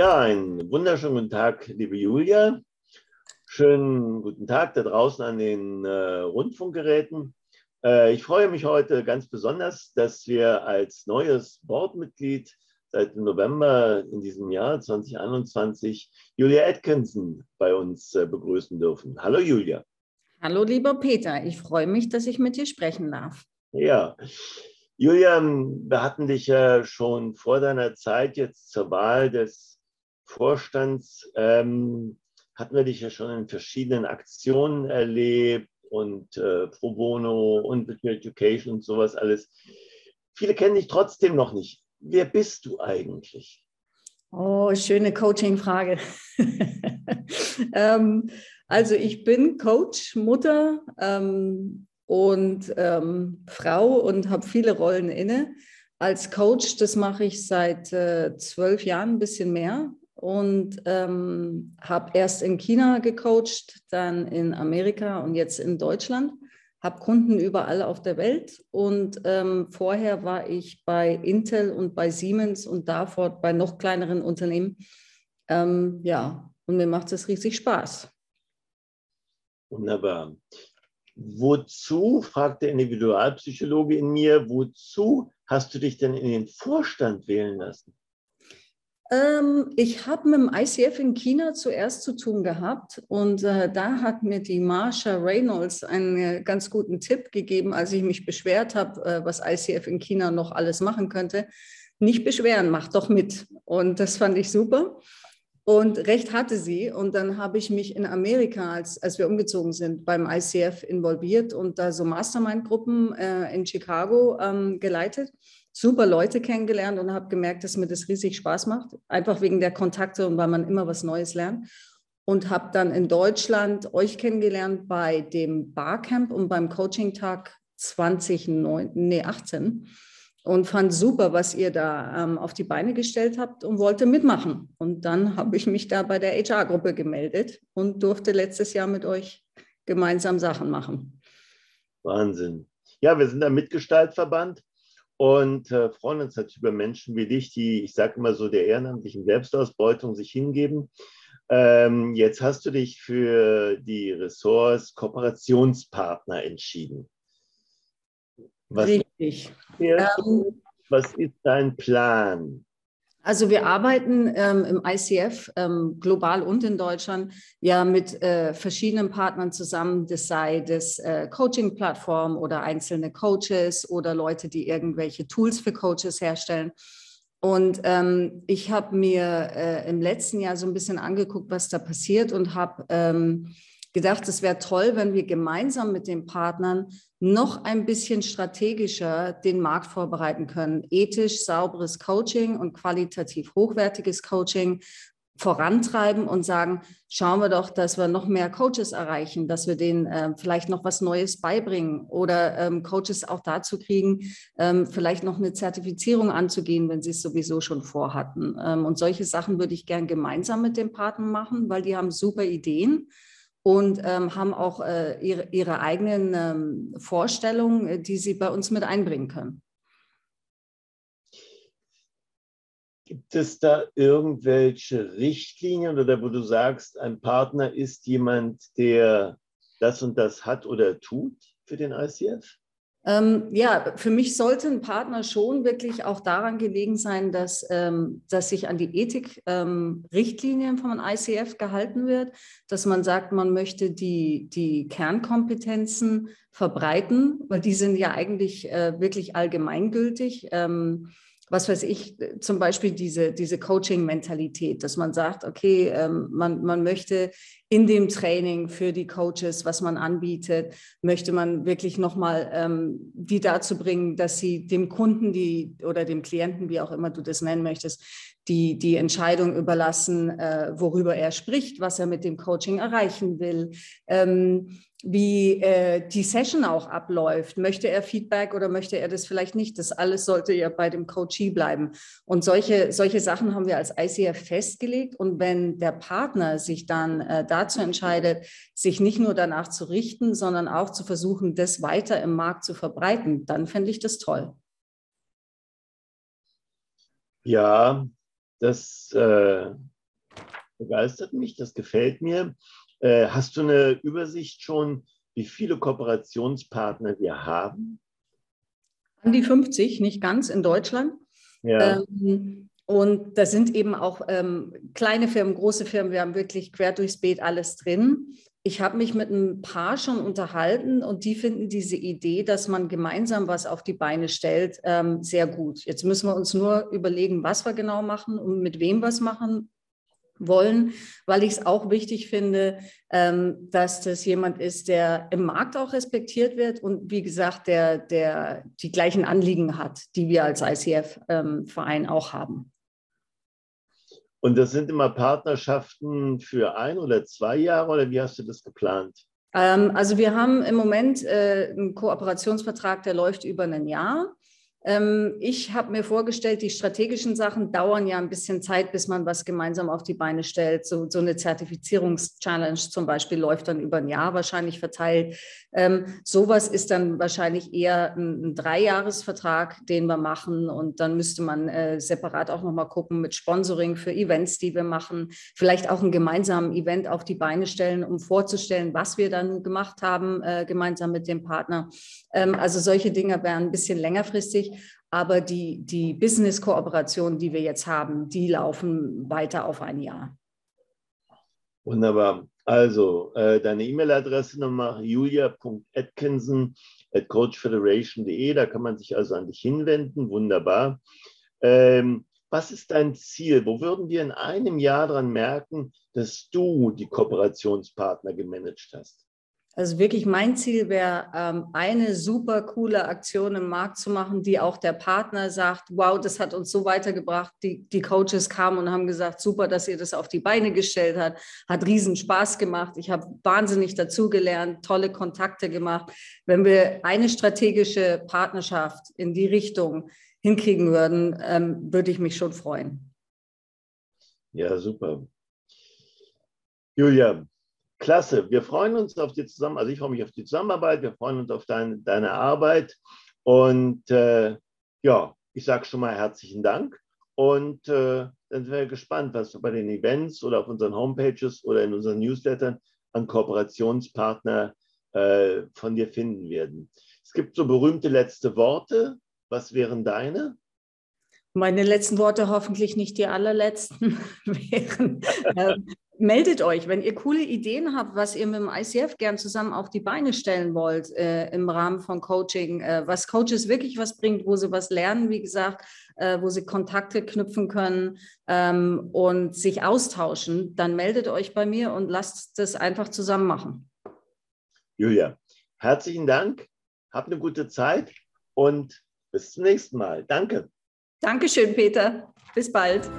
Ja, einen wunderschönen guten Tag, liebe Julia. Schönen guten Tag da draußen an den äh, Rundfunkgeräten. Äh, ich freue mich heute ganz besonders, dass wir als neues Boardmitglied seit November in diesem Jahr 2021 Julia Atkinson bei uns äh, begrüßen dürfen. Hallo Julia. Hallo lieber Peter, ich freue mich, dass ich mit dir sprechen darf. Ja, Julian, wir hatten dich ja schon vor deiner Zeit jetzt zur Wahl des Vorstands ähm, hatten wir dich ja schon in verschiedenen Aktionen erlebt und äh, Pro Bono und Virtual Education und sowas alles. Viele kennen dich trotzdem noch nicht. Wer bist du eigentlich? Oh, schöne Coaching-Frage. ähm, also ich bin Coach, Mutter ähm, und ähm, Frau und habe viele Rollen inne. Als Coach, das mache ich seit äh, zwölf Jahren, ein bisschen mehr und ähm, habe erst in China gecoacht, dann in Amerika und jetzt in Deutschland. Habe Kunden überall auf der Welt und ähm, vorher war ich bei Intel und bei Siemens und davor bei noch kleineren Unternehmen. Ähm, ja, und mir macht es riesig Spaß. Wunderbar. Wozu, fragt der Individualpsychologe in mir, wozu hast du dich denn in den Vorstand wählen lassen? Ähm, ich habe mit dem ICF in China zuerst zu tun gehabt und äh, da hat mir die Marsha Reynolds einen äh, ganz guten Tipp gegeben, als ich mich beschwert habe, äh, was ICF in China noch alles machen könnte. Nicht beschweren, mach doch mit. Und das fand ich super. Und recht hatte sie. Und dann habe ich mich in Amerika, als, als wir umgezogen sind, beim ICF involviert und da so Mastermind-Gruppen äh, in Chicago ähm, geleitet super Leute kennengelernt und habe gemerkt, dass mir das riesig Spaß macht, einfach wegen der Kontakte und weil man immer was Neues lernt. Und habe dann in Deutschland euch kennengelernt bei dem Barcamp und beim Coaching-Tag 2018 nee, und fand super, was ihr da ähm, auf die Beine gestellt habt und wollte mitmachen. Und dann habe ich mich da bei der HR-Gruppe gemeldet und durfte letztes Jahr mit euch gemeinsam Sachen machen. Wahnsinn. Ja, wir sind der Mitgestaltverband und äh, freuen uns natürlich über Menschen wie dich, die, ich sage immer so, der ehrenamtlichen Selbstausbeutung sich hingeben. Ähm, jetzt hast du dich für die Ressorts Kooperationspartner entschieden. Was Richtig. Ähm, was ist dein Plan? Also wir arbeiten ähm, im ICF ähm, global und in Deutschland ja mit äh, verschiedenen Partnern zusammen, das sei das äh, Coaching-Plattform oder einzelne Coaches oder Leute, die irgendwelche Tools für Coaches herstellen. Und ähm, ich habe mir äh, im letzten Jahr so ein bisschen angeguckt, was da passiert und habe ähm, gedacht, es wäre toll, wenn wir gemeinsam mit den Partnern noch ein bisschen strategischer den Markt vorbereiten können. Ethisch sauberes Coaching und qualitativ hochwertiges Coaching vorantreiben und sagen, schauen wir doch, dass wir noch mehr Coaches erreichen, dass wir denen äh, vielleicht noch was Neues beibringen oder ähm, Coaches auch dazu kriegen, ähm, vielleicht noch eine Zertifizierung anzugehen, wenn sie es sowieso schon vorhatten. Ähm, und solche Sachen würde ich gern gemeinsam mit den Partnern machen, weil die haben super Ideen und ähm, haben auch äh, ihre, ihre eigenen ähm, Vorstellungen, äh, die sie bei uns mit einbringen können. Gibt es da irgendwelche Richtlinien oder wo du sagst, ein Partner ist jemand, der das und das hat oder tut für den ICF? Ähm, ja, für mich sollte ein Partner schon wirklich auch daran gelegen sein, dass, ähm, dass sich an die Ethik-Richtlinien ähm, vom ICF gehalten wird, dass man sagt, man möchte die, die Kernkompetenzen verbreiten, weil die sind ja eigentlich äh, wirklich allgemeingültig. Ähm, was weiß ich, zum Beispiel diese, diese Coaching-Mentalität, dass man sagt, okay, ähm, man, man möchte in dem Training für die Coaches, was man anbietet, möchte man wirklich nochmal ähm, die dazu bringen, dass sie dem Kunden die oder dem Klienten, wie auch immer du das nennen möchtest, die, die Entscheidung überlassen, äh, worüber er spricht, was er mit dem Coaching erreichen will. Ähm, wie äh, die Session auch abläuft. Möchte er Feedback oder möchte er das vielleicht nicht? Das alles sollte ja bei dem Coachee bleiben. Und solche, solche Sachen haben wir als ICF festgelegt. Und wenn der Partner sich dann äh, dazu entscheidet, sich nicht nur danach zu richten, sondern auch zu versuchen, das weiter im Markt zu verbreiten, dann fände ich das toll. Ja, das, äh, begeistert mich, das gefällt mir. Äh, hast du eine Übersicht schon, wie viele Kooperationspartner wir haben? An die 50, nicht ganz in Deutschland. Ja. Ähm, und da sind eben auch ähm, kleine Firmen, große Firmen, wir haben wirklich quer durchs Beet alles drin. Ich habe mich mit ein paar schon unterhalten und die finden diese Idee, dass man gemeinsam was auf die Beine stellt, ähm, sehr gut. Jetzt müssen wir uns nur überlegen, was wir genau machen und mit wem wir es machen wollen, weil ich es auch wichtig finde, ähm, dass das jemand ist, der im Markt auch respektiert wird und wie gesagt, der, der die gleichen Anliegen hat, die wir als ICF-Verein ähm, auch haben. Und das sind immer Partnerschaften für ein oder zwei Jahre oder wie hast du das geplant? Ähm, also wir haben im Moment äh, einen Kooperationsvertrag, der läuft über ein Jahr. Ähm, ich habe mir vorgestellt, die strategischen Sachen dauern ja ein bisschen Zeit, bis man was gemeinsam auf die Beine stellt. So, so eine Zertifizierungschallenge zum Beispiel läuft dann über ein Jahr wahrscheinlich verteilt. Ähm, sowas ist dann wahrscheinlich eher ein, ein Dreijahresvertrag, den wir machen. Und dann müsste man äh, separat auch nochmal gucken mit Sponsoring für Events, die wir machen. Vielleicht auch ein gemeinsames Event auf die Beine stellen, um vorzustellen, was wir dann gemacht haben, äh, gemeinsam mit dem Partner. Ähm, also solche Dinge wären ein bisschen längerfristig. Aber die, die Business-Kooperationen, die wir jetzt haben, die laufen weiter auf ein Jahr. Wunderbar. Also äh, deine E-Mail-Adresse nochmal julia.atkinson at coachfederation.de. Da kann man sich also an dich hinwenden. Wunderbar. Ähm, was ist dein Ziel? Wo würden wir in einem Jahr daran merken, dass du die Kooperationspartner gemanagt hast? Also wirklich mein Ziel wäre, ähm, eine super coole Aktion im Markt zu machen, die auch der Partner sagt, wow, das hat uns so weitergebracht. Die, die Coaches kamen und haben gesagt, super, dass ihr das auf die Beine gestellt habt. Hat riesen Spaß gemacht. Ich habe wahnsinnig dazugelernt, tolle Kontakte gemacht. Wenn wir eine strategische Partnerschaft in die Richtung hinkriegen würden, ähm, würde ich mich schon freuen. Ja, super. Julia, Klasse. Wir freuen uns auf die Zusammenarbeit. Also ich freue mich auf die Zusammenarbeit. Wir freuen uns auf dein, deine Arbeit. Und äh, ja, ich sage schon mal herzlichen Dank. Und äh, dann sind wir gespannt, was wir bei den Events oder auf unseren Homepages oder in unseren Newslettern an Kooperationspartner äh, von dir finden werden. Es gibt so berühmte letzte Worte. Was wären deine? Meine letzten Worte hoffentlich nicht die allerletzten wären. Meldet euch, wenn ihr coole Ideen habt, was ihr mit dem ICF gern zusammen auf die Beine stellen wollt äh, im Rahmen von Coaching, äh, was Coaches wirklich was bringt, wo sie was lernen, wie gesagt, äh, wo sie Kontakte knüpfen können ähm, und sich austauschen, dann meldet euch bei mir und lasst das einfach zusammen machen. Julia, herzlichen Dank, habt eine gute Zeit und bis zum nächsten Mal. Danke. Dankeschön, Peter. Bis bald.